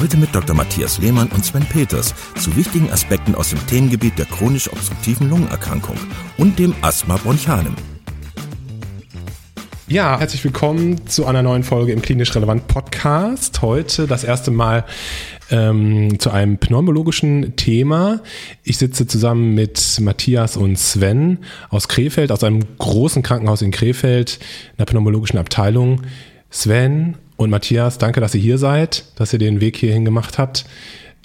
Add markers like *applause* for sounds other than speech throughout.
Heute mit Dr. Matthias Lehmann und Sven Peters zu wichtigen Aspekten aus dem Themengebiet der chronisch obstruktiven Lungenerkrankung und dem Asthma bronchialem. Ja, herzlich willkommen zu einer neuen Folge im Klinisch Relevant Podcast. Heute das erste Mal ähm, zu einem pneumologischen Thema. Ich sitze zusammen mit Matthias und Sven aus Krefeld, aus einem großen Krankenhaus in Krefeld, einer pneumologischen Abteilung. Sven und Matthias, danke, dass ihr hier seid, dass ihr den Weg hierhin gemacht habt.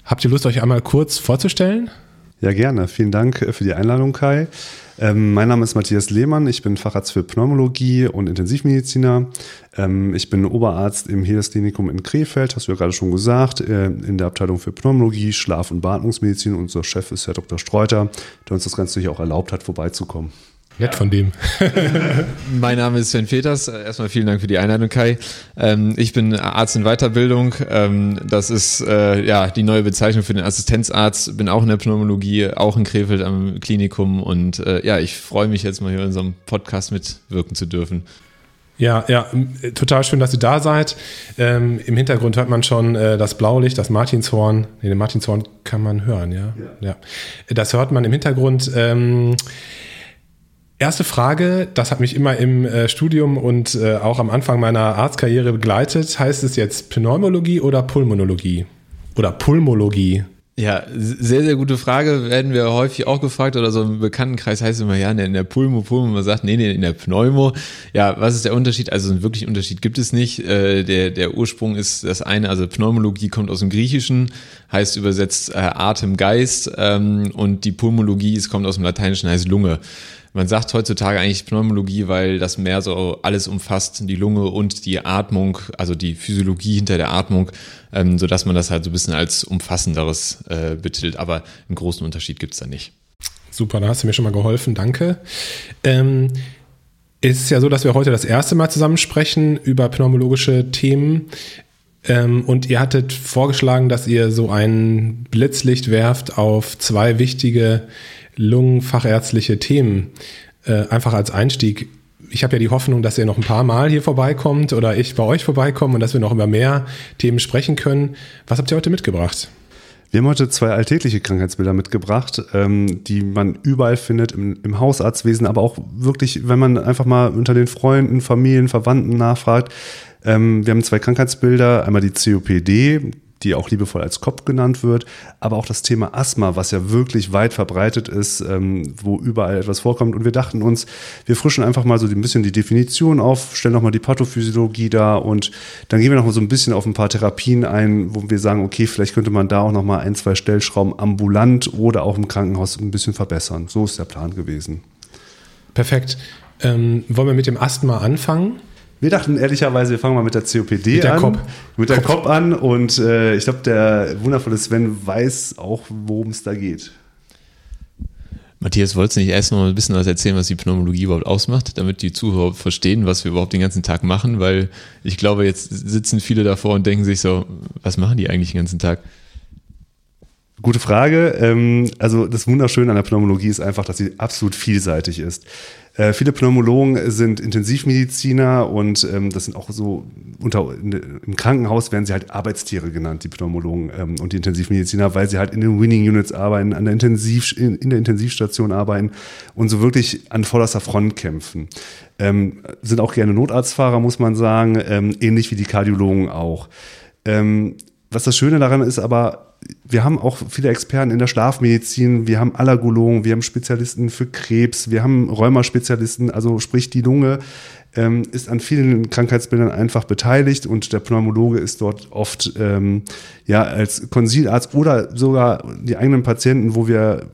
Habt ihr Lust, euch einmal kurz vorzustellen? Ja, gerne. Vielen Dank äh, für die Einladung, Kai. Ähm, mein Name ist Matthias Lehmann. Ich bin Facharzt für Pneumologie und Intensivmediziner. Ähm, ich bin Oberarzt im Hedes Klinikum in Krefeld, hast du ja gerade schon gesagt, äh, in der Abteilung für Pneumologie, Schlaf- und Beatmungsmedizin. Unser Chef ist Herr Dr. Streuter, der uns das Ganze auch erlaubt hat, vorbeizukommen. Nett von dem. *laughs* mein Name ist Sven Peters. Erstmal vielen Dank für die Einladung, Kai. Ähm, ich bin Arzt in Weiterbildung. Ähm, das ist äh, ja die neue Bezeichnung für den Assistenzarzt. Bin auch in der Pneumologie, auch in Krefeld am Klinikum. Und äh, ja, ich freue mich jetzt mal hier in unserem Podcast mitwirken zu dürfen. Ja, ja, total schön, dass ihr da seid. Ähm, Im Hintergrund hört man schon äh, das Blaulicht, das Martinshorn. Nee, den Martinshorn kann man hören, ja. ja. ja. Das hört man im Hintergrund. Ähm, Erste Frage, das hat mich immer im äh, Studium und äh, auch am Anfang meiner Arztkarriere begleitet. Heißt es jetzt Pneumologie oder Pulmonologie? Oder Pulmologie? Ja, sehr, sehr gute Frage. Werden wir häufig auch gefragt oder so im Bekanntenkreis heißt es immer, ja, in der Pulmo, Pulmo, man sagt, nee, nee, in der Pneumo. Ja, was ist der Unterschied? Also einen wirklichen Unterschied gibt es nicht. Äh, der, der Ursprung ist das eine, also Pneumologie kommt aus dem Griechischen, heißt übersetzt äh, Atem, Geist ähm, und die Pulmologie, es kommt aus dem Lateinischen, heißt Lunge. Man sagt heutzutage eigentlich Pneumologie, weil das mehr so alles umfasst, die Lunge und die Atmung, also die Physiologie hinter der Atmung, ähm, sodass man das halt so ein bisschen als umfassenderes äh, betitelt. Aber einen großen Unterschied gibt's da nicht. Super, da hast du mir schon mal geholfen, danke. Ähm, es ist ja so, dass wir heute das erste Mal zusammen sprechen über pneumologische Themen. Ähm, und ihr hattet vorgeschlagen, dass ihr so ein Blitzlicht werft auf zwei wichtige lungenfachärztliche Themen äh, einfach als Einstieg. Ich habe ja die Hoffnung, dass ihr noch ein paar Mal hier vorbeikommt oder ich bei euch vorbeikomme und dass wir noch über mehr Themen sprechen können. Was habt ihr heute mitgebracht? Wir haben heute zwei alltägliche Krankheitsbilder mitgebracht, ähm, die man überall findet im, im, Hausarztwesen, aber auch wirklich, wenn man einfach mal unter den Freunden, Familien, Verwandten nachfragt. Ähm, wir haben zwei Krankheitsbilder, einmal die COPD, die auch liebevoll als Kopf genannt wird, aber auch das Thema Asthma, was ja wirklich weit verbreitet ist, ähm, wo überall etwas vorkommt. Und wir dachten uns, wir frischen einfach mal so ein bisschen die Definition auf, stellen nochmal die Pathophysiologie da und dann gehen wir nochmal so ein bisschen auf ein paar Therapien ein, wo wir sagen, okay, vielleicht könnte man da auch nochmal ein, zwei Stellschrauben ambulant oder auch im Krankenhaus ein bisschen verbessern. So ist der Plan gewesen. Perfekt. Ähm, wollen wir mit dem Asthma anfangen? Wir dachten ehrlicherweise, wir fangen mal mit der COPD mit der an. Kopf. Mit der Kopf, an und äh, ich glaube, der wundervolle Sven weiß auch, worum es da geht. Matthias, wolltest du nicht erst noch ein bisschen was erzählen, was die Pneumologie überhaupt ausmacht, damit die Zuhörer verstehen, was wir überhaupt den ganzen Tag machen? Weil ich glaube, jetzt sitzen viele davor und denken sich so, was machen die eigentlich den ganzen Tag? Gute Frage. Ähm, also das Wunderschöne an der Pneumologie ist einfach, dass sie absolut vielseitig ist. Äh, viele Pneumologen sind Intensivmediziner und ähm, das sind auch so unter im Krankenhaus werden sie halt Arbeitstiere genannt, die Pneumologen ähm, und die Intensivmediziner, weil sie halt in den Winning Units arbeiten, an der Intensiv in, der Intensivstation arbeiten und so wirklich an vorderster Front kämpfen. Sind auch gerne Notarztfahrer, muss man sagen, ähnlich wie die Kardiologen auch. Was das Schöne daran ist aber, wir haben auch viele Experten in der Schlafmedizin, wir haben Allergologen, wir haben Spezialisten für Krebs, wir haben Rheumaspezialisten, also sprich die Lunge ähm, ist an vielen Krankheitsbildern einfach beteiligt und der Pneumologe ist dort oft ähm, ja als Konsilarzt oder sogar die eigenen Patienten, wo wir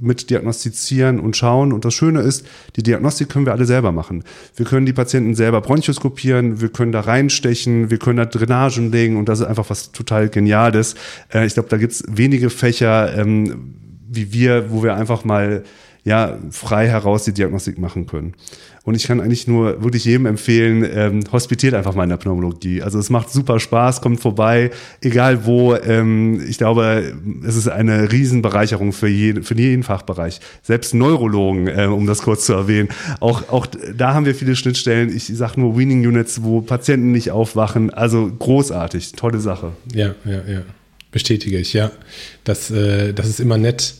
mit diagnostizieren und schauen. Und das Schöne ist, die Diagnostik können wir alle selber machen. Wir können die Patienten selber bronchoskopieren, wir können da reinstechen, wir können da Drainagen legen und das ist einfach was total Geniales. Äh, ich glaube, da gibt es wenige Fächer, ähm, wie wir, wo wir einfach mal ja, frei heraus die Diagnostik machen können. Und ich kann eigentlich nur wirklich jedem empfehlen, ähm, hospitiert einfach mal in der Pneumologie. Also es macht super Spaß, kommt vorbei, egal wo. Ähm, ich glaube, es ist eine Riesenbereicherung für jeden, für jeden Fachbereich. Selbst Neurologen, äh, um das kurz zu erwähnen. Auch, auch da haben wir viele Schnittstellen. Ich sage nur Weaning Units, wo Patienten nicht aufwachen. Also großartig, tolle Sache. Ja, ja, ja. Bestätige ich, ja. Das, äh, das ist immer nett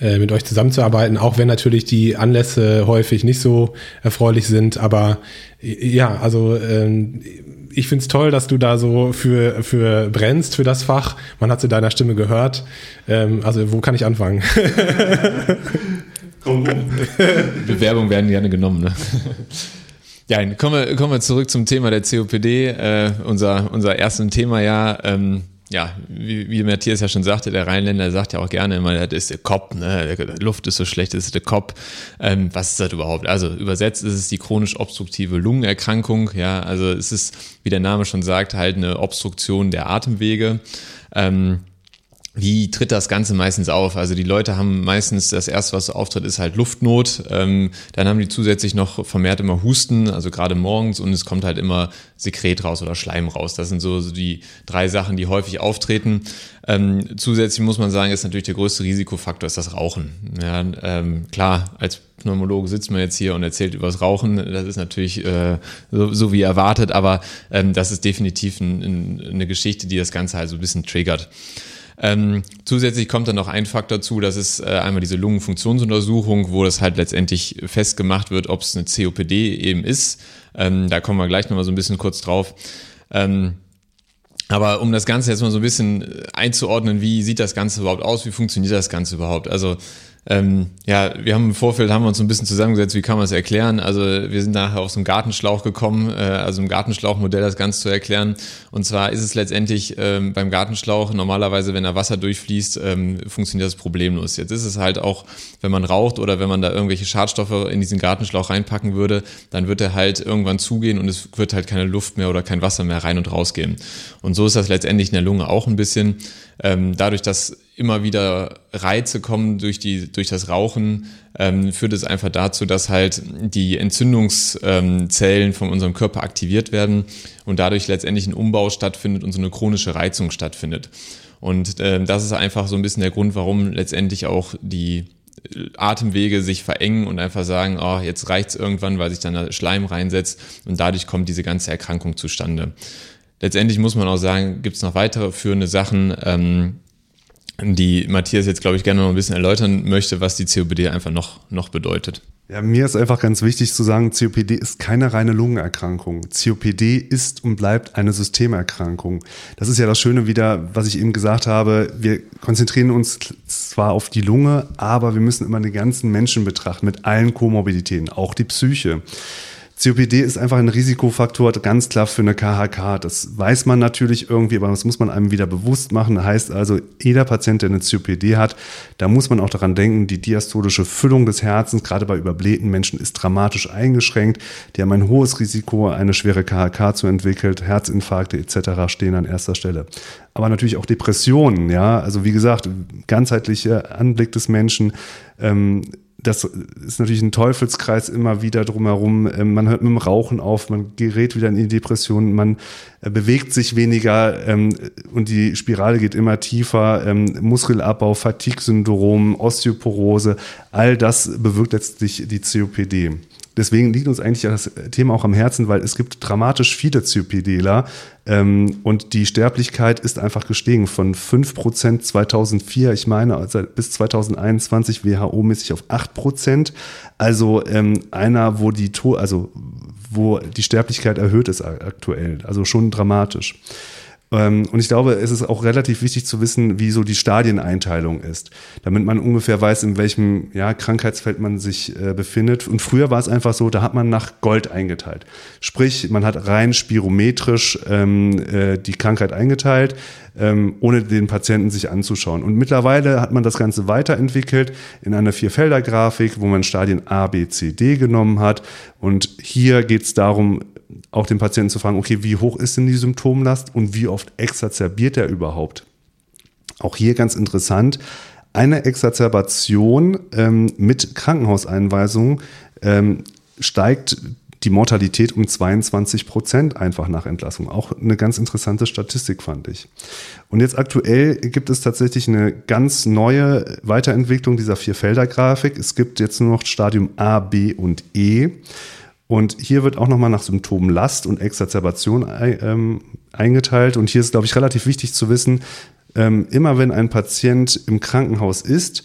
äh, mit euch zusammenzuarbeiten, auch wenn natürlich die Anlässe häufig nicht so erfreulich sind. Aber ja, also ähm, ich finde es toll, dass du da so für, für brennst, für das Fach. Man hat es in deiner Stimme gehört. Ähm, also wo kann ich anfangen? *laughs* Bewerbungen werden gerne genommen. Ne? *laughs* Ja, kommen wir, kommen wir zurück zum Thema der COPD, äh, unser, unser erstes Thema ja. Ähm, ja, wie, wie Matthias ja schon sagte, der Rheinländer sagt ja auch gerne immer, das ist der Kopf, ne? Die Luft ist so schlecht, das ist der Kopf. Ähm, was ist das überhaupt? Also übersetzt ist es die chronisch obstruktive Lungenerkrankung. Ja, also es ist, wie der Name schon sagt, halt eine Obstruktion der Atemwege. Ähm, wie tritt das Ganze meistens auf? Also die Leute haben meistens das erste, was auftritt, ist halt Luftnot. Ähm, dann haben die zusätzlich noch vermehrt immer Husten, also gerade morgens und es kommt halt immer Sekret raus oder Schleim raus. Das sind so, so die drei Sachen, die häufig auftreten. Ähm, zusätzlich muss man sagen, ist natürlich der größte Risikofaktor ist das Rauchen. Ja, ähm, klar, als Pneumologe sitzt man jetzt hier und erzählt über das Rauchen. Das ist natürlich äh, so, so, wie erwartet, aber ähm, das ist definitiv ein, ein, eine Geschichte, die das Ganze halt so ein bisschen triggert. Ähm, zusätzlich kommt dann noch ein Faktor dazu, das ist äh, einmal diese Lungenfunktionsuntersuchung, wo das halt letztendlich festgemacht wird, ob es eine COPD eben ist. Ähm, da kommen wir gleich nochmal so ein bisschen kurz drauf. Ähm, aber um das Ganze jetzt mal so ein bisschen einzuordnen, wie sieht das Ganze überhaupt aus, wie funktioniert das Ganze überhaupt? Also ähm, ja, wir haben im Vorfeld haben wir uns ein bisschen zusammengesetzt, wie kann man es erklären? Also wir sind nachher auf so einen Gartenschlauch gekommen, äh, also im Gartenschlauchmodell das Ganze zu erklären. Und zwar ist es letztendlich ähm, beim Gartenschlauch normalerweise, wenn da Wasser durchfließt, ähm, funktioniert das problemlos. Jetzt ist es halt auch, wenn man raucht oder wenn man da irgendwelche Schadstoffe in diesen Gartenschlauch reinpacken würde, dann wird er halt irgendwann zugehen und es wird halt keine Luft mehr oder kein Wasser mehr rein und rausgehen. Und so ist das letztendlich in der Lunge auch ein bisschen. Ähm, dadurch, dass immer wieder Reize kommen durch, die, durch das Rauchen, ähm, führt es einfach dazu, dass halt die Entzündungszellen von unserem Körper aktiviert werden und dadurch letztendlich ein Umbau stattfindet und so eine chronische Reizung stattfindet. Und äh, das ist einfach so ein bisschen der Grund, warum letztendlich auch die Atemwege sich verengen und einfach sagen, oh, jetzt reicht's irgendwann, weil sich dann der Schleim reinsetzt und dadurch kommt diese ganze Erkrankung zustande. Letztendlich muss man auch sagen, gibt es noch weitere führende Sachen, ähm, die Matthias jetzt, glaube ich, gerne noch ein bisschen erläutern möchte, was die COPD einfach noch, noch bedeutet. Ja, mir ist einfach ganz wichtig zu sagen, COPD ist keine reine Lungenerkrankung. COPD ist und bleibt eine Systemerkrankung. Das ist ja das Schöne wieder, was ich eben gesagt habe. Wir konzentrieren uns zwar auf die Lunge, aber wir müssen immer den ganzen Menschen betrachten mit allen Komorbiditäten, auch die Psyche. COPD ist einfach ein Risikofaktor, ganz klar für eine KHK. Das weiß man natürlich irgendwie, aber das muss man einem wieder bewusst machen. heißt also, jeder Patient, der eine COPD hat, da muss man auch daran denken, die diastolische Füllung des Herzens, gerade bei überblähten Menschen, ist dramatisch eingeschränkt. Die haben ein hohes Risiko, eine schwere KHK zu entwickeln. Herzinfarkte etc. stehen an erster Stelle. Aber natürlich auch Depressionen, ja. Also wie gesagt, ganzheitlicher Anblick des Menschen. Ähm, das ist natürlich ein Teufelskreis immer wieder drumherum. Ähm, man hört mit dem Rauchen auf, man gerät wieder in die Depression, man äh, bewegt sich weniger ähm, und die Spirale geht immer tiefer. Ähm, Muskelabbau, Fatigue-Syndrom, Osteoporose, all das bewirkt letztlich die COPD. Deswegen liegt uns eigentlich das Thema auch am Herzen, weil es gibt dramatisch viele COPDler ähm, und die Sterblichkeit ist einfach gestiegen von 5% 2004, ich meine, also bis 2021 WHO-mäßig auf 8%. Also ähm, einer, wo die, to also, wo die Sterblichkeit erhöht ist aktuell. Also schon dramatisch. Ähm, und ich glaube, es ist auch relativ wichtig zu wissen, wie so die Stadieneinteilung ist, damit man ungefähr weiß, in welchem ja, Krankheitsfeld man sich äh, befindet. Und früher war es einfach so, da hat man nach Gold eingeteilt. Sprich, man hat rein spirometrisch ähm, äh, die Krankheit eingeteilt, ähm, ohne den Patienten sich anzuschauen. Und mittlerweile hat man das Ganze weiterentwickelt in einer Vierfelder-Grafik, wo man Stadien A, B, C, D genommen hat. Und hier geht es darum, auch den Patienten zu fragen, okay, wie hoch ist denn die Symptomlast und wie oft exazerbiert er überhaupt? Auch hier ganz interessant, eine Exazerbation ähm, mit Krankenhauseinweisung ähm, steigt die Mortalität um 22 Prozent einfach nach Entlassung. Auch eine ganz interessante Statistik fand ich. Und jetzt aktuell gibt es tatsächlich eine ganz neue Weiterentwicklung dieser Vierfelder-Grafik. Es gibt jetzt nur noch Stadium A, B und E. Und hier wird auch nochmal nach Symptomen Last und Exazerbation ähm, eingeteilt. Und hier ist, glaube ich, relativ wichtig zu wissen, ähm, immer wenn ein Patient im Krankenhaus ist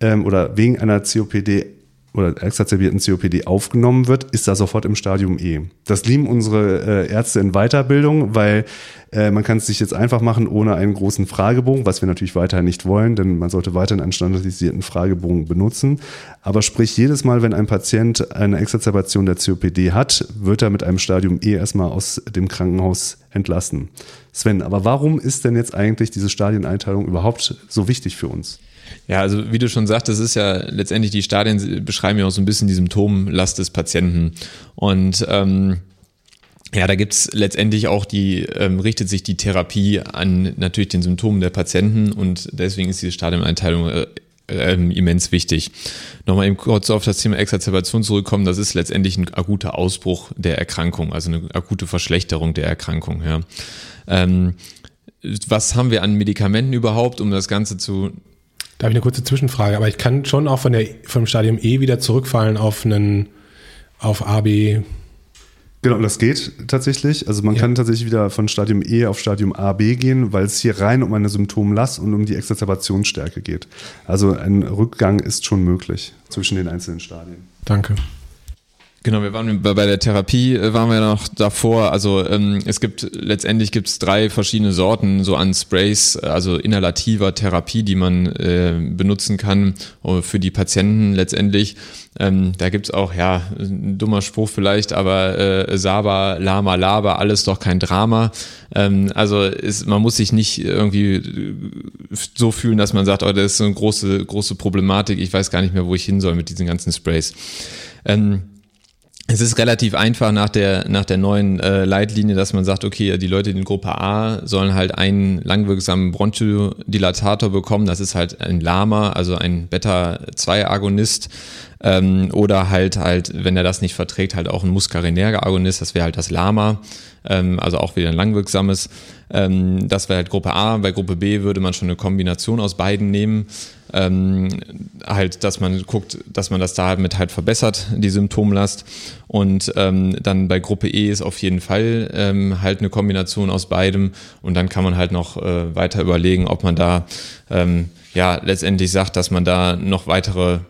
ähm, oder wegen einer COPD oder exazerbierten COPD aufgenommen wird, ist da sofort im Stadium E. Das lieben unsere äh, Ärzte in Weiterbildung, weil äh, man kann es sich jetzt einfach machen ohne einen großen Fragebogen, was wir natürlich weiterhin nicht wollen, denn man sollte weiterhin einen standardisierten Fragebogen benutzen. Aber sprich, jedes Mal, wenn ein Patient eine Exazerbation der COPD hat, wird er mit einem Stadium E erstmal aus dem Krankenhaus entlassen. Sven, aber warum ist denn jetzt eigentlich diese Stadieneinteilung überhaupt so wichtig für uns? Ja, also wie du schon sagst, das ist ja letztendlich die Stadien beschreiben ja auch so ein bisschen die Symptomlast des Patienten. Und ähm, ja, da gibt's letztendlich auch die, ähm, richtet sich die Therapie an natürlich den Symptomen der Patienten und deswegen ist diese Stadieneinteilung äh, ähm, immens wichtig. Nochmal eben kurz auf das Thema Exazerbation zurückkommen. Das ist letztendlich ein akuter Ausbruch der Erkrankung, also eine akute Verschlechterung der Erkrankung. Ja. Ähm, was haben wir an Medikamenten überhaupt, um das Ganze zu da habe ich eine kurze Zwischenfrage, aber ich kann schon auch von der, vom Stadium E wieder zurückfallen auf einen, auf AB. Genau, das geht tatsächlich. Also man ja. kann tatsächlich wieder von Stadium E auf Stadium A, B gehen, weil es hier rein um eine Symptomlast und um die Exazerbationsstärke geht. Also ein Rückgang ist schon möglich zwischen den einzelnen Stadien. Danke. Genau, wir waren bei der Therapie, äh, waren wir noch davor. Also ähm, es gibt letztendlich gibt es drei verschiedene Sorten so an Sprays, also inhalativer Therapie, die man äh, benutzen kann äh, für die Patienten letztendlich. Ähm, da gibt's auch, ja, ein dummer Spruch vielleicht, aber äh, Saba, Lama, Laba, alles doch kein Drama. Ähm, also ist, man muss sich nicht irgendwie so fühlen, dass man sagt, oh, das ist so eine große, große Problematik, ich weiß gar nicht mehr, wo ich hin soll mit diesen ganzen Sprays. Ähm, es ist relativ einfach nach der, nach der neuen äh, Leitlinie, dass man sagt, okay, die Leute in Gruppe A sollen halt einen langwirksamen Bronchodilatator bekommen. Das ist halt ein Lama, also ein Beta-2-Agonist. Ähm, oder halt halt, wenn er das nicht verträgt, halt auch ein Muscarinärger-Agonist. Das wäre halt das Lama. Ähm, also auch wieder ein langwirksames. Ähm, das wäre halt Gruppe A. Bei Gruppe B würde man schon eine Kombination aus beiden nehmen ähm, halt, dass man guckt, dass man das damit halt verbessert, die Symptomlast. Und ähm, dann bei Gruppe E ist auf jeden Fall ähm, halt eine Kombination aus beidem. Und dann kann man halt noch äh, weiter überlegen, ob man da ähm, ja letztendlich sagt, dass man da noch weitere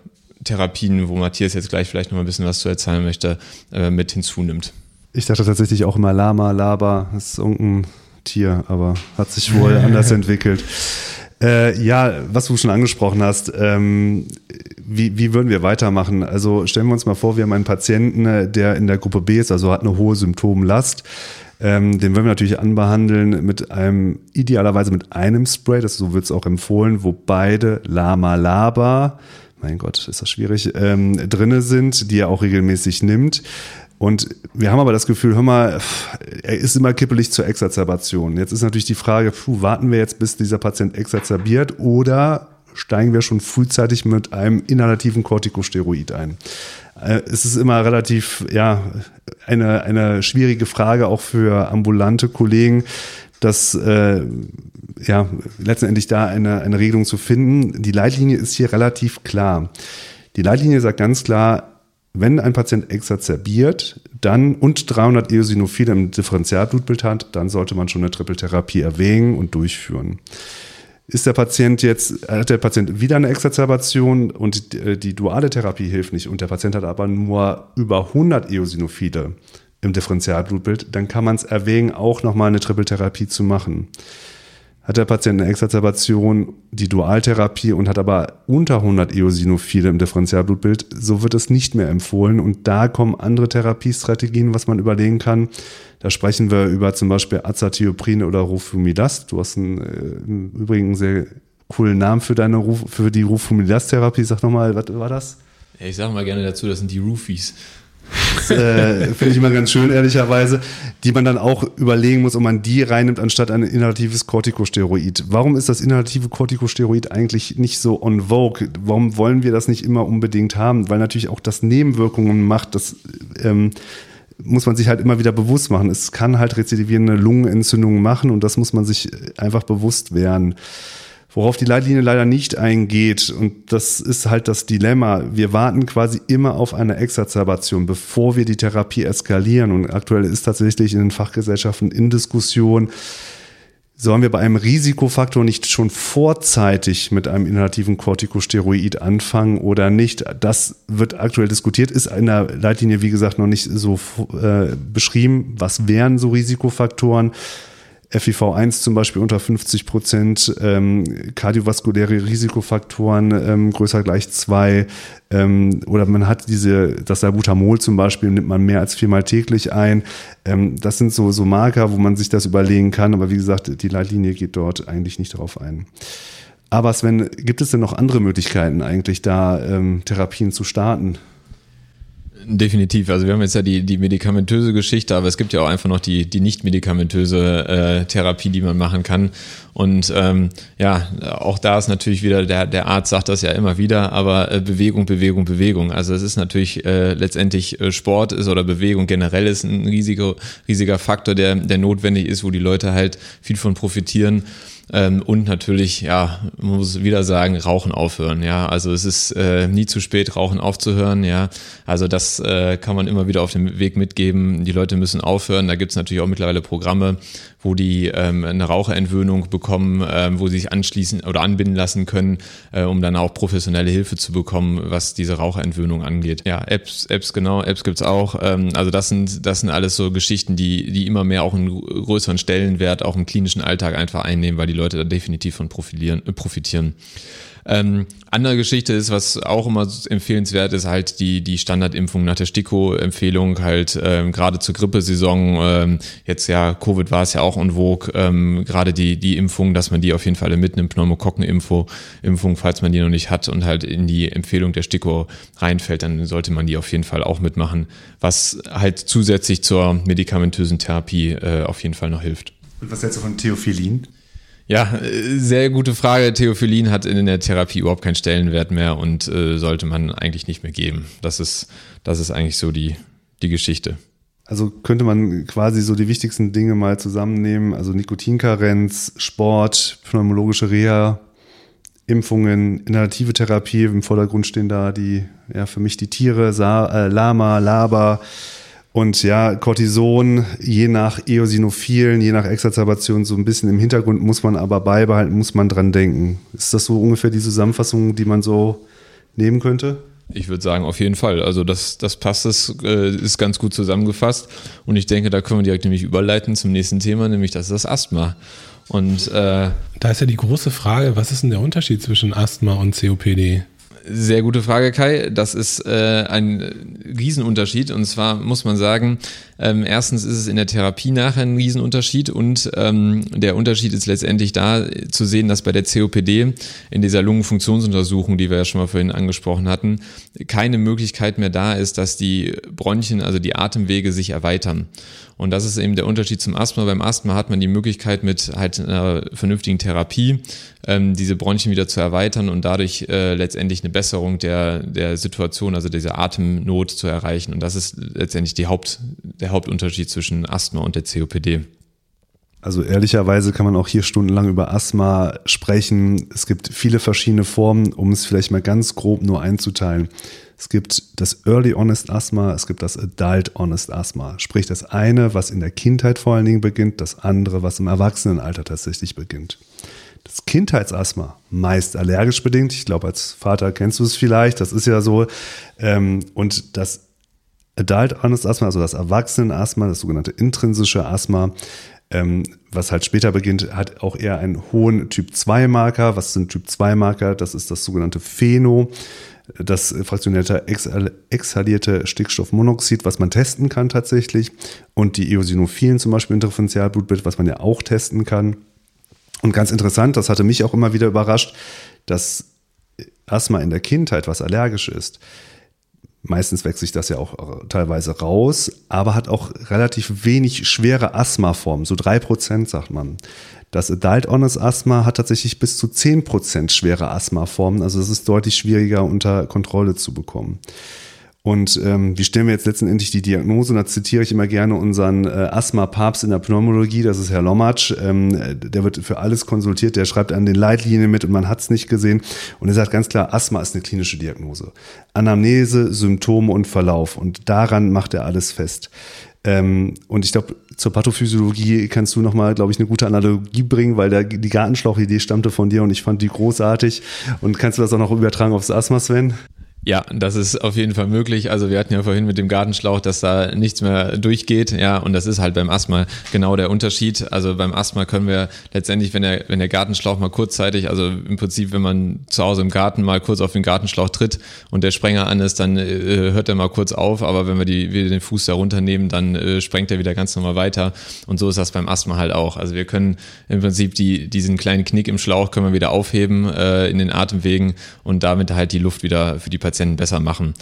Therapien, wo Matthias jetzt gleich vielleicht noch mal ein bisschen was zu erzählen möchte, äh, mit hinzunimmt. Ich dachte tatsächlich auch immer Lama, Laba, das ist irgendein Tier, aber hat sich wohl *laughs* anders entwickelt. Äh, ja, was du schon angesprochen hast, ähm, wie, wie würden wir weitermachen? Also stellen wir uns mal vor, wir haben einen Patienten, äh, der in der Gruppe B ist, also hat eine hohe Symptomlast. Ähm, den wollen wir natürlich anbehandeln mit einem, idealerweise mit einem Spray, das so wird es auch empfohlen, wo beide Lama Laba, mein Gott, ist das schwierig, ähm, drinne sind, die er auch regelmäßig nimmt. Und wir haben aber das Gefühl, hör mal, er ist immer kippelig zur Exazerbation. Jetzt ist natürlich die Frage, puh, warten wir jetzt, bis dieser Patient exazerbiert oder steigen wir schon frühzeitig mit einem inhalativen Corticosteroid ein? Äh, es ist immer relativ, ja, eine, eine schwierige Frage auch für ambulante Kollegen, dass äh, ja letztendlich da eine, eine Regelung zu finden. Die Leitlinie ist hier relativ klar. Die Leitlinie sagt ganz klar, wenn ein Patient exazerbiert dann und 300 Eosinophile im Differentialblutbild hat, dann sollte man schon eine Trippeltherapie erwägen und durchführen. Ist der Patient jetzt, hat der Patient wieder eine Exazerbation und die, die duale Therapie hilft nicht und der Patient hat aber nur über 100 Eosinophile im Differentialblutbild, dann kann man es erwägen, auch nochmal eine Trippeltherapie zu machen. Hat der Patient eine Exazerbation, die Dualtherapie und hat aber unter 100 Eosinophile im Differentialblutbild, so wird es nicht mehr empfohlen. Und da kommen andere Therapiestrategien, was man überlegen kann. Da sprechen wir über zum Beispiel Azathioprin oder Rofumidast. Du hast einen, äh, im Übrigen einen sehr coolen Namen für deine für die Rofumidast-Therapie. Sag nochmal, was war das? Ich sage mal gerne dazu, das sind die Roofies. Äh, finde ich immer ganz schön, ehrlicherweise, die man dann auch überlegen muss, ob man die reinnimmt, anstatt ein inhalatives Corticosteroid. Warum ist das inhalative Corticosteroid eigentlich nicht so on vogue? Warum wollen wir das nicht immer unbedingt haben? Weil natürlich auch das Nebenwirkungen macht, das ähm, muss man sich halt immer wieder bewusst machen. Es kann halt rezidivierende Lungenentzündungen machen und das muss man sich einfach bewusst werden. Worauf die Leitlinie leider nicht eingeht, und das ist halt das Dilemma, wir warten quasi immer auf eine Exacerbation, bevor wir die Therapie eskalieren. Und aktuell ist tatsächlich in den Fachgesellschaften in Diskussion, sollen wir bei einem Risikofaktor nicht schon vorzeitig mit einem inhalativen Corticosteroid anfangen oder nicht? Das wird aktuell diskutiert, ist in der Leitlinie, wie gesagt, noch nicht so äh, beschrieben. Was wären so Risikofaktoren? FIV1 zum Beispiel unter 50 Prozent, ähm, kardiovaskuläre Risikofaktoren ähm, größer gleich zwei ähm, oder man hat diese, das Salbutamol zum Beispiel nimmt man mehr als viermal täglich ein. Ähm, das sind so, so Marker, wo man sich das überlegen kann, aber wie gesagt, die Leitlinie geht dort eigentlich nicht darauf ein. Aber Sven, gibt es denn noch andere Möglichkeiten eigentlich da ähm, Therapien zu starten? Definitiv. Also wir haben jetzt ja die, die medikamentöse Geschichte, aber es gibt ja auch einfach noch die, die nicht medikamentöse äh, Therapie, die man machen kann. Und ähm, ja, auch da ist natürlich wieder, der, der Arzt sagt das ja immer wieder, aber äh, Bewegung, Bewegung, Bewegung. Also es ist natürlich äh, letztendlich äh, Sport ist oder Bewegung generell ist ein riesiger, riesiger Faktor, der, der notwendig ist, wo die Leute halt viel von profitieren. Ähm, und natürlich, ja, man muss wieder sagen, Rauchen aufhören. Ja, also es ist äh, nie zu spät, Rauchen aufzuhören. Ja, also das äh, kann man immer wieder auf dem Weg mitgeben. Die Leute müssen aufhören. Da gibt es natürlich auch mittlerweile Programme, wo die ähm, eine Raucherentwöhnung bekommen, ähm, wo sie sich anschließen oder anbinden lassen können, äh, um dann auch professionelle Hilfe zu bekommen, was diese Raucherentwöhnung angeht. Ja, Apps, Apps genau, Apps gibt's auch. Ähm, also das sind, das sind alles so Geschichten, die, die immer mehr auch einen größeren Stellenwert auch im klinischen Alltag einfach einnehmen, weil die Leute da definitiv von profitieren. Äh, profitieren. Ähm, andere Geschichte ist, was auch immer empfehlenswert ist, halt die, die Standardimpfung nach der STIKO-Empfehlung, halt ähm, gerade zur Grippesaison, ähm, jetzt ja, Covid war es ja auch en vogue, ähm, gerade die, die Impfung, dass man die auf jeden Fall mitnimmt, Pneumokokken-Impfung, Impfung, falls man die noch nicht hat und halt in die Empfehlung der STIKO reinfällt, dann sollte man die auf jeden Fall auch mitmachen, was halt zusätzlich zur medikamentösen Therapie äh, auf jeden Fall noch hilft. Und was hältst du von Theophilin? Ja, sehr gute Frage. Theophyllin hat in der Therapie überhaupt keinen Stellenwert mehr und äh, sollte man eigentlich nicht mehr geben. Das ist, das ist eigentlich so die, die Geschichte. Also könnte man quasi so die wichtigsten Dinge mal zusammennehmen. Also Nikotinkarenz, Sport, pneumologische Reha, Impfungen, inhalative Therapie. Im Vordergrund stehen da die, ja, für mich die Tiere, Sa äh, Lama, Laba, und ja, Cortison, je nach Eosinophilen, je nach Exacerbation, so ein bisschen im Hintergrund muss man aber beibehalten, muss man dran denken. Ist das so ungefähr die Zusammenfassung, die man so nehmen könnte? Ich würde sagen, auf jeden Fall. Also das, das passt, das äh, ist ganz gut zusammengefasst. Und ich denke, da können wir direkt nämlich überleiten zum nächsten Thema, nämlich das ist das Asthma. Und äh, da ist ja die große Frage, was ist denn der Unterschied zwischen Asthma und COPD? Sehr gute Frage, Kai. Das ist äh, ein Riesenunterschied. Und zwar muss man sagen, ähm, erstens ist es in der Therapie nachher ein Riesenunterschied und ähm, der Unterschied ist letztendlich da zu sehen, dass bei der COPD in dieser Lungenfunktionsuntersuchung, die wir ja schon mal vorhin angesprochen hatten, keine Möglichkeit mehr da ist, dass die Bronchien, also die Atemwege sich erweitern. Und das ist eben der Unterschied zum Asthma. Beim Asthma hat man die Möglichkeit mit halt einer vernünftigen Therapie ähm, diese Bronchien wieder zu erweitern und dadurch äh, letztendlich eine Besserung der, der Situation, also dieser Atemnot zu erreichen. Und das ist letztendlich die Haupt, der Hauptunterschied zwischen Asthma und der COPD. Also ehrlicherweise kann man auch hier stundenlang über Asthma sprechen. Es gibt viele verschiedene Formen, um es vielleicht mal ganz grob nur einzuteilen. Es gibt das Early Honest Asthma, es gibt das Adult Honest Asthma. Sprich das eine, was in der Kindheit vor allen Dingen beginnt, das andere, was im Erwachsenenalter tatsächlich beginnt. Das Kindheitsasthma, meist allergisch bedingt. Ich glaube, als Vater kennst du es vielleicht, das ist ja so. Ähm, und das Adult Honest Asthma, also das Erwachsenenasthma, das sogenannte intrinsische Asthma, ähm, was halt später beginnt, hat auch eher einen hohen Typ-2-Marker. Was sind Typ-2-Marker? Das ist das sogenannte Pheno das fraktionierte exhalierte Stickstoffmonoxid, was man testen kann tatsächlich, und die Eosinophilen zum Beispiel im Differentialblutbild, was man ja auch testen kann. Und ganz interessant, das hatte mich auch immer wieder überrascht, dass Asthma in der Kindheit, was allergisch ist, Meistens wächst sich das ja auch teilweise raus, aber hat auch relativ wenig schwere Asthmaformen, so drei Prozent sagt man. Das Adult Honest Asthma hat tatsächlich bis zu zehn Prozent schwere Asthmaformen, also es ist deutlich schwieriger unter Kontrolle zu bekommen. Und ähm, wie stellen wir jetzt letztendlich die Diagnose? Und da zitiere ich immer gerne unseren äh, Asthma-Papst in der Pneumologie, das ist Herr Lommatsch. Ähm, der wird für alles konsultiert, der schreibt an den Leitlinien mit und man hat es nicht gesehen. Und er sagt ganz klar, Asthma ist eine klinische Diagnose. Anamnese, Symptome und Verlauf. Und daran macht er alles fest. Ähm, und ich glaube, zur Pathophysiologie kannst du nochmal, glaube ich, eine gute Analogie bringen, weil der, die Gartenschlauchidee stammte von dir und ich fand die großartig. Und kannst du das auch noch übertragen aufs Asthma, Sven? Ja, das ist auf jeden Fall möglich. Also wir hatten ja vorhin mit dem Gartenschlauch, dass da nichts mehr durchgeht. Ja, und das ist halt beim Asthma genau der Unterschied. Also beim Asthma können wir letztendlich, wenn der, wenn der Gartenschlauch mal kurzzeitig, also im Prinzip, wenn man zu Hause im Garten mal kurz auf den Gartenschlauch tritt und der Sprenger an ist, dann äh, hört er mal kurz auf. Aber wenn wir die, wieder den Fuß da runternehmen, dann äh, sprengt er wieder ganz normal weiter. Und so ist das beim Asthma halt auch. Also wir können im Prinzip die, diesen kleinen Knick im Schlauch können wir wieder aufheben äh, in den Atemwegen und damit halt die Luft wieder für die Patienten Patienten besser machen.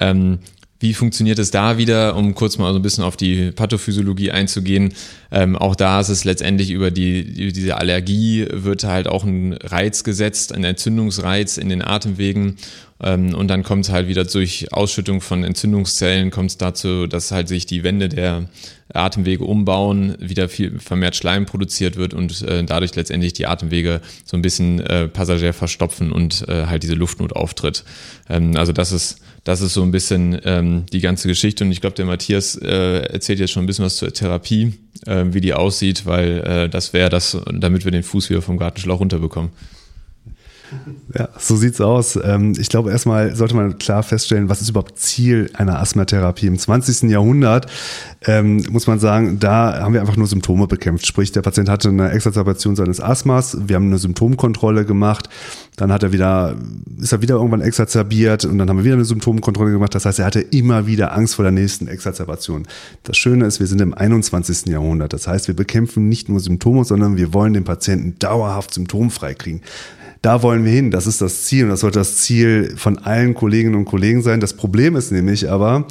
Ähm, wie funktioniert es da wieder, um kurz mal so ein bisschen auf die Pathophysiologie einzugehen? Ähm, auch da ist es letztendlich über die, diese Allergie wird halt auch ein Reiz gesetzt, ein Entzündungsreiz in den Atemwegen. Ähm, und dann kommt es halt wieder durch Ausschüttung von Entzündungszellen, kommt es dazu, dass halt sich die Wände der Atemwege umbauen, wieder viel vermehrt Schleim produziert wird und äh, dadurch letztendlich die Atemwege so ein bisschen äh, passagier verstopfen und äh, halt diese Luftnot auftritt. Ähm, also das ist, das ist so ein bisschen ähm, die ganze Geschichte und ich glaube, der Matthias äh, erzählt jetzt schon ein bisschen was zur Therapie, äh, wie die aussieht, weil das wäre das, damit wir den Fuß wieder vom Gartenschlauch runterbekommen. Ja, so sieht's aus. Ähm, ich glaube, erstmal sollte man klar feststellen, was ist überhaupt Ziel einer Asthmatherapie. Im 20. Jahrhundert ähm, muss man sagen, da haben wir einfach nur Symptome bekämpft. Sprich, der Patient hatte eine Exacerbation seines Asthmas, wir haben eine Symptomkontrolle gemacht, dann hat er wieder, ist er wieder irgendwann exacerbiert und dann haben wir wieder eine Symptomkontrolle gemacht. Das heißt, er hatte immer wieder Angst vor der nächsten Exacerbation. Das Schöne ist, wir sind im 21. Jahrhundert. Das heißt, wir bekämpfen nicht nur Symptome, sondern wir wollen den Patienten dauerhaft symptomfrei kriegen da wollen wir hin. Das ist das Ziel und das sollte das Ziel von allen Kolleginnen und Kollegen sein. Das Problem ist nämlich aber,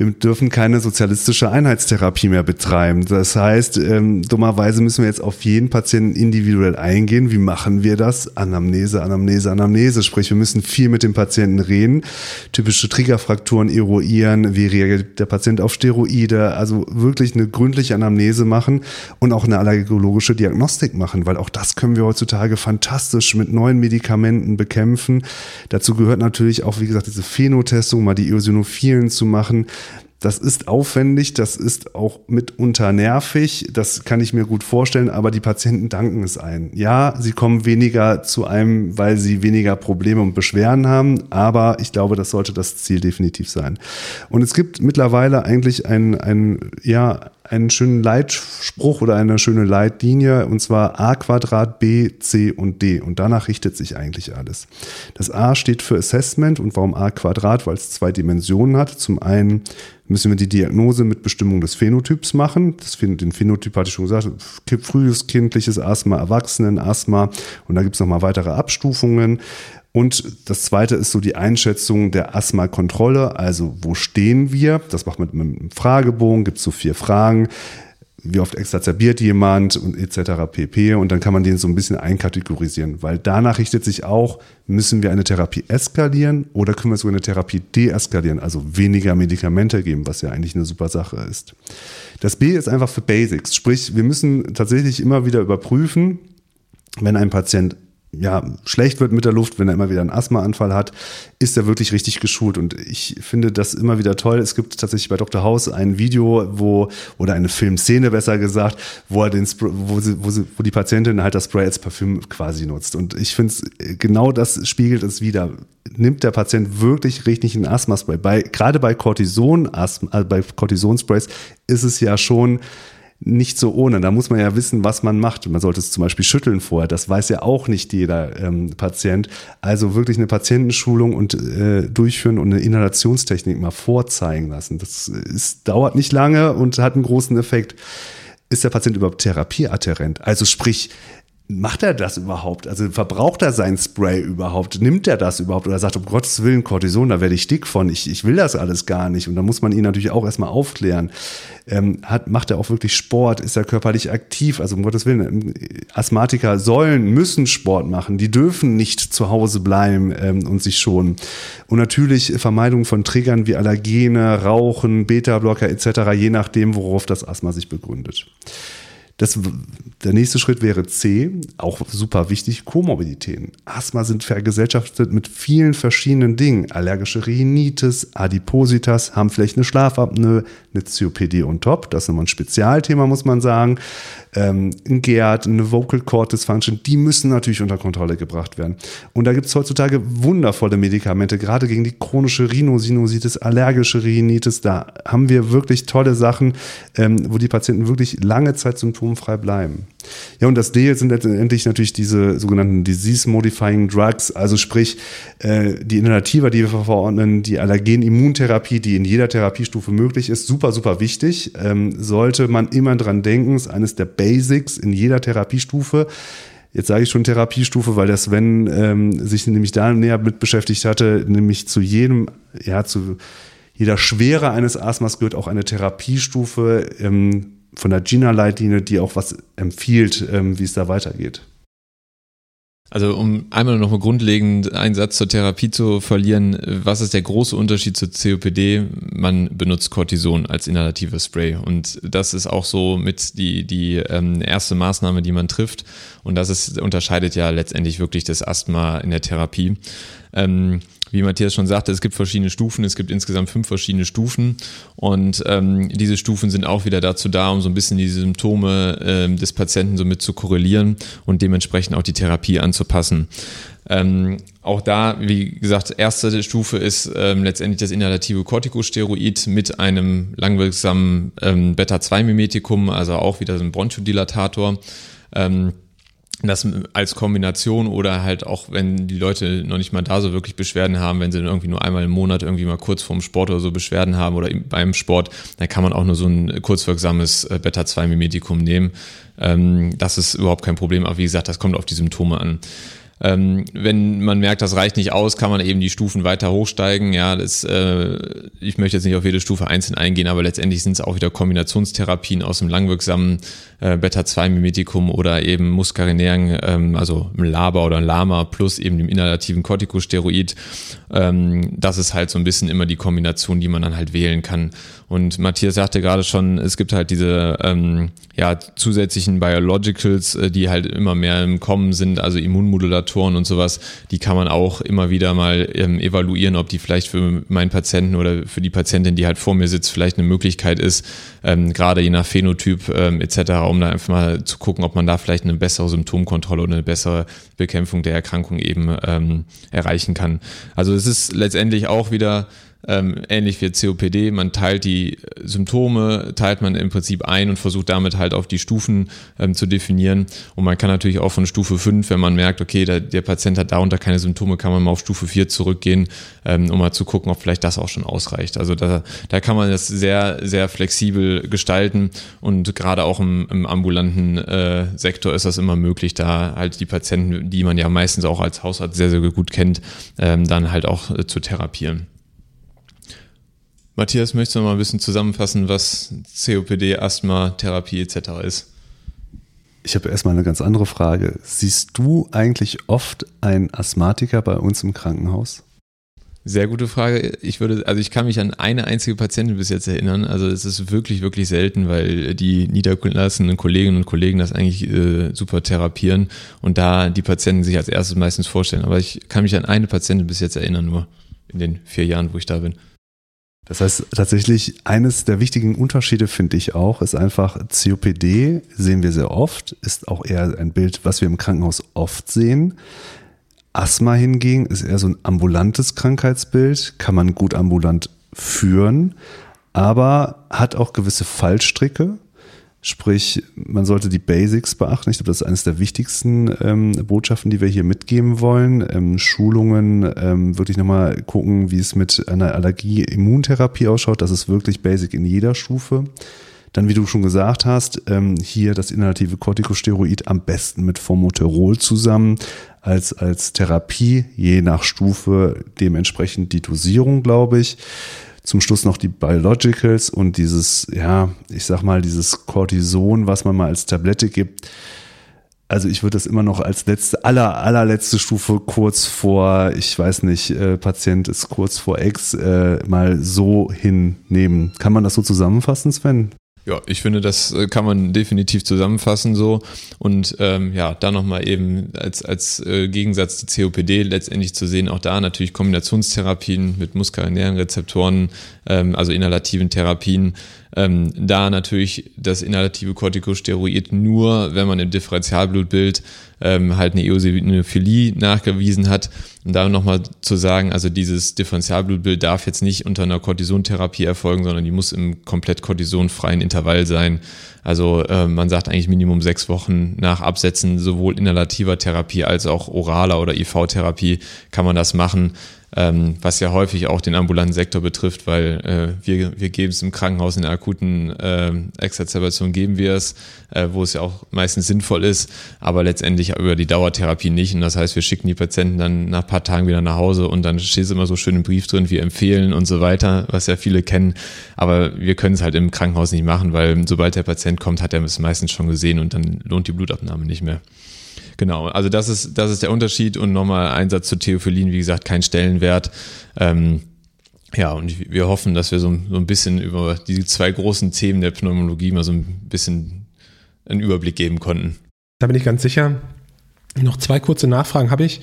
wir dürfen keine sozialistische Einheitstherapie mehr betreiben. Das heißt, ähm, dummerweise müssen wir jetzt auf jeden Patienten individuell eingehen. Wie machen wir das? Anamnese, Anamnese, Anamnese. Sprich, wir müssen viel mit dem Patienten reden, typische Triggerfrakturen eruieren, wie reagiert der Patient auf Steroide, also wirklich eine gründliche Anamnese machen und auch eine allergologische Diagnostik machen, weil auch das können wir heutzutage fantastisch mit neuen Medikamenten bekämpfen. Dazu gehört natürlich auch, wie gesagt, diese Phenotestung, mal die Eosinophilen zu machen. Das ist aufwendig, das ist auch mitunter nervig, das kann ich mir gut vorstellen, aber die Patienten danken es ein. Ja, sie kommen weniger zu einem, weil sie weniger Probleme und Beschwerden haben, aber ich glaube, das sollte das Ziel definitiv sein. Und es gibt mittlerweile eigentlich ein, ein ja, einen schönen Leitspruch oder eine schöne Leitlinie und zwar a Quadrat, b, c und d und danach richtet sich eigentlich alles. Das a steht für Assessment und warum a Quadrat, weil es zwei Dimensionen hat. Zum einen müssen wir die Diagnose mit Bestimmung des Phänotyps machen. Das, den Phänotyp hatte ich schon gesagt, frühes kindliches Asthma, Erwachsenen-Asthma und da gibt es nochmal weitere Abstufungen. Und das zweite ist so die Einschätzung der Asthma-Kontrolle. Also wo stehen wir? Das macht man mit einem Fragebogen, gibt es so vier Fragen. Wie oft exacerbiert jemand und etc. pp. Und dann kann man den so ein bisschen einkategorisieren, weil danach richtet sich auch, müssen wir eine Therapie eskalieren oder können wir sogar eine Therapie deeskalieren, also weniger Medikamente geben, was ja eigentlich eine super Sache ist. Das B ist einfach für Basics, sprich, wir müssen tatsächlich immer wieder überprüfen, wenn ein Patient ja, schlecht wird mit der Luft, wenn er immer wieder einen Asthmaanfall hat, ist er wirklich richtig geschult. Und ich finde das immer wieder toll. Es gibt tatsächlich bei Dr. House ein Video, wo, oder eine Filmszene besser gesagt, wo er den, wo, sie, wo, sie, wo die Patientin halt das Spray als Parfüm quasi nutzt. Und ich finde es, genau das spiegelt es wieder. Nimmt der Patient wirklich richtig ein Asthma-Spray? Bei, gerade bei Cortison, Asthma, äh, bei Cortisonsprays ist es ja schon, nicht so ohne. Da muss man ja wissen, was man macht. Man sollte es zum Beispiel schütteln vorher. Das weiß ja auch nicht jeder ähm, Patient. Also wirklich eine Patientenschulung und äh, durchführen und eine Inhalationstechnik mal vorzeigen lassen. Das ist, dauert nicht lange und hat einen großen Effekt. Ist der Patient überhaupt therapieadherent? Also sprich, macht er das überhaupt? Also verbraucht er sein Spray überhaupt? Nimmt er das überhaupt? Oder sagt, um Gottes Willen, Cortison, da werde ich dick von. Ich, ich will das alles gar nicht. Und da muss man ihn natürlich auch erstmal aufklären. Ähm, hat, macht er auch wirklich Sport? Ist er körperlich aktiv? Also um Gottes Willen, ähm, Asthmatiker sollen, müssen Sport machen. Die dürfen nicht zu Hause bleiben ähm, und sich schonen. Und natürlich Vermeidung von Triggern wie Allergene, Rauchen, Beta-Blocker etc., je nachdem, worauf das Asthma sich begründet. Das, der nächste Schritt wäre C, auch super wichtig, Komorbiditäten. Asthma sind vergesellschaftet mit vielen verschiedenen Dingen. Allergische Rhinitis, Adipositas, haben vielleicht eine Schlafapnoe, eine COPD on top. Das ist nochmal ein Spezialthema, muss man sagen. Ähm, ein GERD, eine Vocal Cord Dysfunction, die müssen natürlich unter Kontrolle gebracht werden. Und da gibt es heutzutage wundervolle Medikamente, gerade gegen die chronische Rhinosinusitis, allergische Rhinitis. Da haben wir wirklich tolle Sachen, ähm, wo die Patienten wirklich lange Zeit symptomfrei bleiben. Ja, und das D sind letztendlich natürlich diese sogenannten Disease-Modifying Drugs, also sprich äh, die Inhalativa, die wir verordnen, die Allergen-Immuntherapie, die in jeder Therapiestufe möglich ist, super, super wichtig. Ähm, sollte man immer dran denken, ist eines der Basics in jeder Therapiestufe. Jetzt sage ich schon Therapiestufe, weil der Sven ähm, sich nämlich da näher mit beschäftigt hatte, nämlich zu jedem, ja, zu jeder Schwere eines Asthmas gehört auch eine Therapiestufe. Ähm, von der Gina-Leitlinie, die auch was empfiehlt, ähm, wie es da weitergeht. Also um einmal noch mal grundlegend einen Satz zur Therapie zu verlieren, was ist der große Unterschied zur COPD? Man benutzt Cortison als inhalatives Spray und das ist auch so mit die, die ähm, erste Maßnahme, die man trifft und das ist, unterscheidet ja letztendlich wirklich das Asthma in der Therapie. Ähm, wie Matthias schon sagte, es gibt verschiedene Stufen, es gibt insgesamt fünf verschiedene Stufen und ähm, diese Stufen sind auch wieder dazu da, um so ein bisschen die Symptome ähm, des Patienten somit zu korrelieren und dementsprechend auch die Therapie anzupassen. Ähm, auch da, wie gesagt, erste Stufe ist ähm, letztendlich das inhalative Corticosteroid mit einem langwirksamen ähm, Beta-2-Mimetikum, also auch wieder so ein Bronchodilatator. Ähm, das als Kombination oder halt auch, wenn die Leute noch nicht mal da so wirklich Beschwerden haben, wenn sie dann irgendwie nur einmal im Monat irgendwie mal kurz vorm Sport oder so Beschwerden haben oder beim Sport, dann kann man auch nur so ein kurzwirksames äh, Beta-2-Mimetikum nehmen. Ähm, das ist überhaupt kein Problem, aber wie gesagt, das kommt auf die Symptome an. Ähm, wenn man merkt, das reicht nicht aus, kann man eben die Stufen weiter hochsteigen. Ja, das, äh, ich möchte jetzt nicht auf jede Stufe einzeln eingehen, aber letztendlich sind es auch wieder Kombinationstherapien aus dem langwirksamen äh, Beta-2-Mimetikum oder eben muskarinären, ähm, also LABA oder LAMA plus eben dem inhalativen Corticosteroid. Ähm, das ist halt so ein bisschen immer die Kombination, die man dann halt wählen kann. Und Matthias sagte gerade schon, es gibt halt diese ähm, ja, zusätzlichen Biologicals, äh, die halt immer mehr im Kommen sind, also Immunmodulatoren und sowas, die kann man auch immer wieder mal ähm, evaluieren, ob die vielleicht für meinen Patienten oder für die Patientin, die halt vor mir sitzt, vielleicht eine Möglichkeit ist, ähm, gerade je nach Phänotyp ähm, etc., um da einfach mal zu gucken, ob man da vielleicht eine bessere Symptomkontrolle oder eine bessere Bekämpfung der Erkrankung eben ähm, erreichen kann. Also es ist letztendlich auch wieder ähm, ähnlich wie COPD, man teilt die Symptome, teilt man im Prinzip ein und versucht damit halt auf die Stufen ähm, zu definieren. Und man kann natürlich auch von Stufe 5, wenn man merkt, okay, der, der Patient hat darunter keine Symptome, kann man mal auf Stufe 4 zurückgehen, ähm, um mal zu gucken, ob vielleicht das auch schon ausreicht. Also da, da kann man das sehr, sehr flexibel gestalten und gerade auch im, im ambulanten äh, Sektor ist das immer möglich, da halt die Patienten, die man ja meistens auch als Hausarzt sehr, sehr gut kennt, ähm, dann halt auch äh, zu therapieren. Matthias, möchtest du noch mal ein bisschen zusammenfassen, was COPD, Asthma, Therapie etc. ist? Ich habe erstmal eine ganz andere Frage. Siehst du eigentlich oft einen Asthmatiker bei uns im Krankenhaus? Sehr gute Frage. Ich würde, also ich kann mich an eine einzige Patientin bis jetzt erinnern. Also es ist wirklich, wirklich selten, weil die niedergelassenen Kolleginnen und Kollegen das eigentlich äh, super therapieren und da die Patienten sich als erstes meistens vorstellen. Aber ich kann mich an eine Patientin bis jetzt erinnern, nur in den vier Jahren, wo ich da bin. Das heißt, tatsächlich eines der wichtigen Unterschiede finde ich auch, ist einfach COPD sehen wir sehr oft, ist auch eher ein Bild, was wir im Krankenhaus oft sehen. Asthma hingegen ist eher so ein ambulantes Krankheitsbild, kann man gut ambulant führen, aber hat auch gewisse Fallstricke. Sprich, man sollte die Basics beachten. Ich glaube, das ist eines der wichtigsten ähm, Botschaften, die wir hier mitgeben wollen. Ähm, Schulungen, ähm, wirklich nochmal gucken, wie es mit einer Allergie-Immuntherapie ausschaut. Das ist wirklich basic in jeder Stufe. Dann, wie du schon gesagt hast, ähm, hier das inhalative Corticosteroid am besten mit Formoterol zusammen als, als Therapie, je nach Stufe dementsprechend die Dosierung, glaube ich. Zum Schluss noch die Biologicals und dieses, ja, ich sag mal, dieses Cortison, was man mal als Tablette gibt also ich würde das immer noch als letzte, aller, allerletzte Stufe kurz vor, ich weiß nicht, äh, Patient ist kurz vor Ex, äh, mal so hinnehmen. Kann man das so zusammenfassen, Sven? Ja, ich finde, das äh, kann man definitiv zusammenfassen so. Und ähm, ja, da nochmal eben als, als äh, Gegensatz die COPD letztendlich zu sehen, auch da natürlich Kombinationstherapien mit muskulären Rezeptoren, ähm, also inhalativen Therapien, ähm, da natürlich das inhalative Corticosteroid nur, wenn man im Differentialblutbild ähm, halt eine Eosinophilie nachgewiesen hat. Und da nochmal zu sagen, also dieses Differentialblutbild darf jetzt nicht unter einer Cortisontherapie erfolgen, sondern die muss im komplett cortisonfreien Intervall sein. Also äh, man sagt eigentlich Minimum sechs Wochen nach Absetzen sowohl inhalativer Therapie als auch oraler oder IV-Therapie kann man das machen ähm, was ja häufig auch den ambulanten Sektor betrifft, weil äh, wir, wir geben es im Krankenhaus in der akuten äh, Exazerbation geben wir es, äh, wo es ja auch meistens sinnvoll ist, aber letztendlich über die Dauertherapie nicht. Und das heißt, wir schicken die Patienten dann nach paar Tagen wieder nach Hause und dann steht es immer so schön im Brief drin, wir empfehlen und so weiter, was ja viele kennen. Aber wir können es halt im Krankenhaus nicht machen, weil sobald der Patient kommt, hat er es meistens schon gesehen und dann lohnt die Blutabnahme nicht mehr. Genau, also das ist, das ist der Unterschied und nochmal Einsatz zu Theophyllin, wie gesagt, kein Stellenwert. Ähm, ja, und wir hoffen, dass wir so, so ein bisschen über die zwei großen Themen der Pneumologie mal so ein bisschen einen Überblick geben konnten. Da bin ich ganz sicher. Noch zwei kurze Nachfragen habe ich.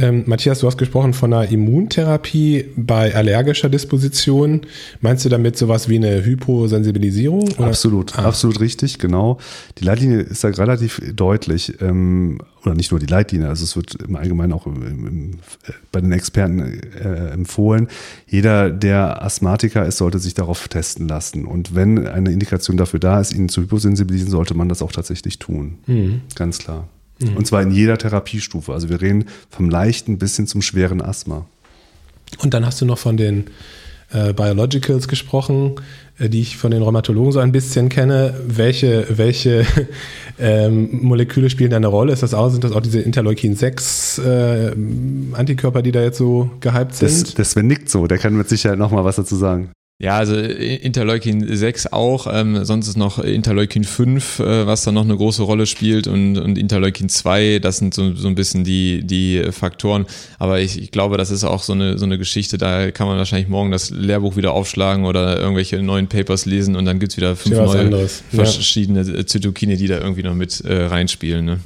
Ähm, Matthias, du hast gesprochen von einer Immuntherapie bei allergischer Disposition. Meinst du damit sowas wie eine Hyposensibilisierung? Oder? Absolut, ah. absolut richtig, genau. Die Leitlinie ist da relativ deutlich. Ähm, oder nicht nur die Leitlinie, also es wird im Allgemeinen auch im, im, äh, bei den Experten äh, empfohlen. Jeder, der Asthmatiker ist, sollte sich darauf testen lassen. Und wenn eine Indikation dafür da ist, ihn zu hyposensibilisieren, sollte man das auch tatsächlich tun. Mhm. Ganz klar. Mhm. Und zwar in jeder Therapiestufe. Also wir reden vom leichten bis hin zum schweren Asthma. Und dann hast du noch von den äh, Biologicals gesprochen, äh, die ich von den Rheumatologen so ein bisschen kenne. Welche, welche *laughs* ähm, Moleküle spielen da eine Rolle? Ist das auch, sind das auch diese Interleukin-6 äh, Antikörper, die da jetzt so gehypt sind? Das, das nickt so, der kann mit Sicherheit noch mal was dazu sagen. Ja, also äh, Interleukin 6 auch, ähm, sonst ist noch Interleukin 5, äh, was da noch eine große Rolle spielt und, und Interleukin 2, das sind so, so ein bisschen die, die Faktoren. Aber ich, ich glaube, das ist auch so eine, so eine Geschichte, da kann man wahrscheinlich morgen das Lehrbuch wieder aufschlagen oder irgendwelche neuen Papers lesen und dann gibt's wieder fünf neue verschiedene ja. Zytokine, die da irgendwie noch mit äh, reinspielen. Ne?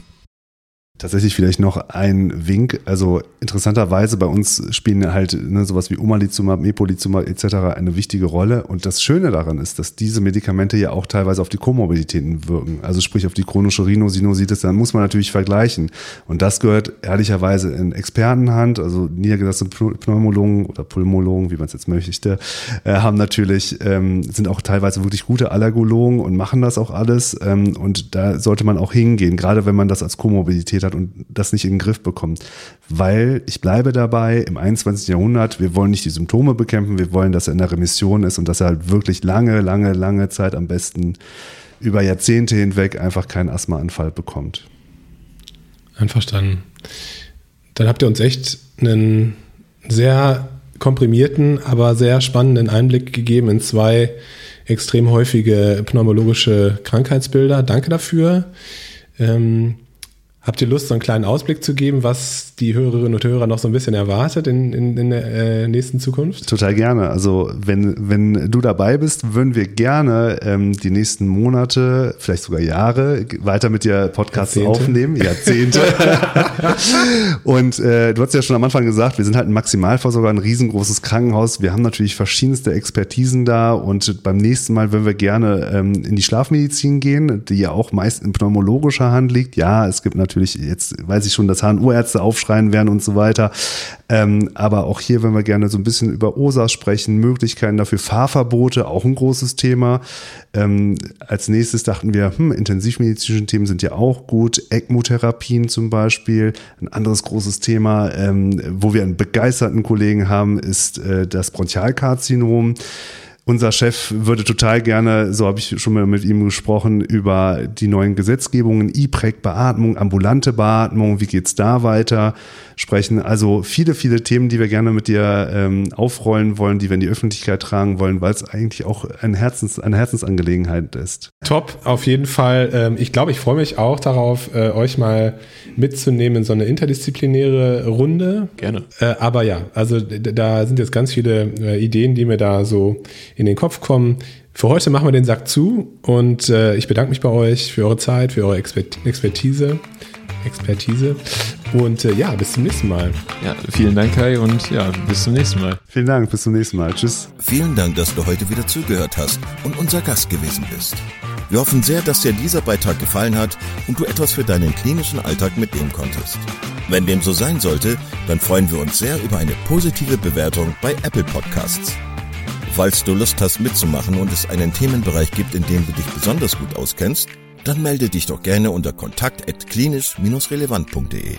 Tatsächlich vielleicht noch ein Wink. Also interessanterweise bei uns spielen halt ne, sowas wie Omalizumab, Mepolizumab etc. eine wichtige Rolle. Und das Schöne daran ist, dass diese Medikamente ja auch teilweise auf die Komorbiditäten wirken. Also sprich auf die chronische Rhinosinusitis. Dann muss man natürlich vergleichen. Und das gehört ehrlicherweise in Expertenhand. Also niedergelassene Pneumologen oder Pulmologen, wie man es jetzt möchte, äh, haben natürlich, ähm, sind auch teilweise wirklich gute Allergologen und machen das auch alles. Ähm, und da sollte man auch hingehen, gerade wenn man das als Komorbidität hat hat und das nicht in den Griff bekommt. Weil ich bleibe dabei, im 21. Jahrhundert, wir wollen nicht die Symptome bekämpfen, wir wollen, dass er in der Remission ist und dass er halt wirklich lange, lange, lange Zeit am besten über Jahrzehnte hinweg einfach keinen Asthmaanfall bekommt. Einverstanden. Dann habt ihr uns echt einen sehr komprimierten, aber sehr spannenden Einblick gegeben in zwei extrem häufige pneumologische Krankheitsbilder. Danke dafür. Ähm, Habt ihr Lust, so einen kleinen Ausblick zu geben, was die Hörerinnen und Hörer noch so ein bisschen erwartet in, in, in der äh, nächsten Zukunft? Total gerne. Also wenn, wenn du dabei bist, würden wir gerne ähm, die nächsten Monate, vielleicht sogar Jahre, weiter mit dir Podcasts Jahrzehnte. aufnehmen. Jahrzehnte. *laughs* und äh, du hast ja schon am Anfang gesagt, wir sind halt ein Maximalversorger, ein riesengroßes Krankenhaus. Wir haben natürlich verschiedenste Expertisen da und beim nächsten Mal würden wir gerne ähm, in die Schlafmedizin gehen, die ja auch meist in pneumologischer Hand liegt. Ja, es gibt natürlich natürlich, jetzt weiß ich schon, dass HNO-Ärzte aufschreien werden und so weiter. Ähm, aber auch hier, wenn wir gerne so ein bisschen über OSAS sprechen, Möglichkeiten dafür, Fahrverbote, auch ein großes Thema. Ähm, als nächstes dachten wir, hm, intensivmedizinische Themen sind ja auch gut. ECMO-Therapien zum Beispiel. Ein anderes großes Thema, ähm, wo wir einen begeisterten Kollegen haben, ist äh, das Bronchialkarzinom. Unser Chef würde total gerne, so habe ich schon mal mit ihm gesprochen, über die neuen Gesetzgebungen, E-Prec, Beatmung, ambulante Beatmung, wie geht's da weiter, sprechen. Also viele, viele Themen, die wir gerne mit dir ähm, aufrollen wollen, die wir in die Öffentlichkeit tragen wollen, weil es eigentlich auch ein Herzens, eine Herzensangelegenheit ist. Top, auf jeden Fall. Ähm, ich glaube, ich freue mich auch darauf, äh, euch mal mitzunehmen in so eine interdisziplinäre Runde. Gerne. Äh, aber ja, also da sind jetzt ganz viele äh, Ideen, die mir da so in den Kopf kommen. Für heute machen wir den Sack zu und ich bedanke mich bei euch für eure Zeit, für eure Expertise. Expertise. Und äh, ja, bis zum nächsten Mal. Ja, vielen Dank, Kai, und ja, bis zum nächsten Mal. Vielen Dank, bis zum nächsten Mal. Tschüss. Vielen Dank, dass du heute wieder zugehört hast und unser Gast gewesen bist. Wir hoffen sehr, dass dir dieser Beitrag gefallen hat und du etwas für deinen klinischen Alltag mitnehmen konntest. Wenn dem so sein sollte, dann freuen wir uns sehr über eine positive Bewertung bei Apple Podcasts. Falls du Lust hast mitzumachen und es einen Themenbereich gibt, in dem du dich besonders gut auskennst, dann melde dich doch gerne unter kontakt.klinisch-relevant.de.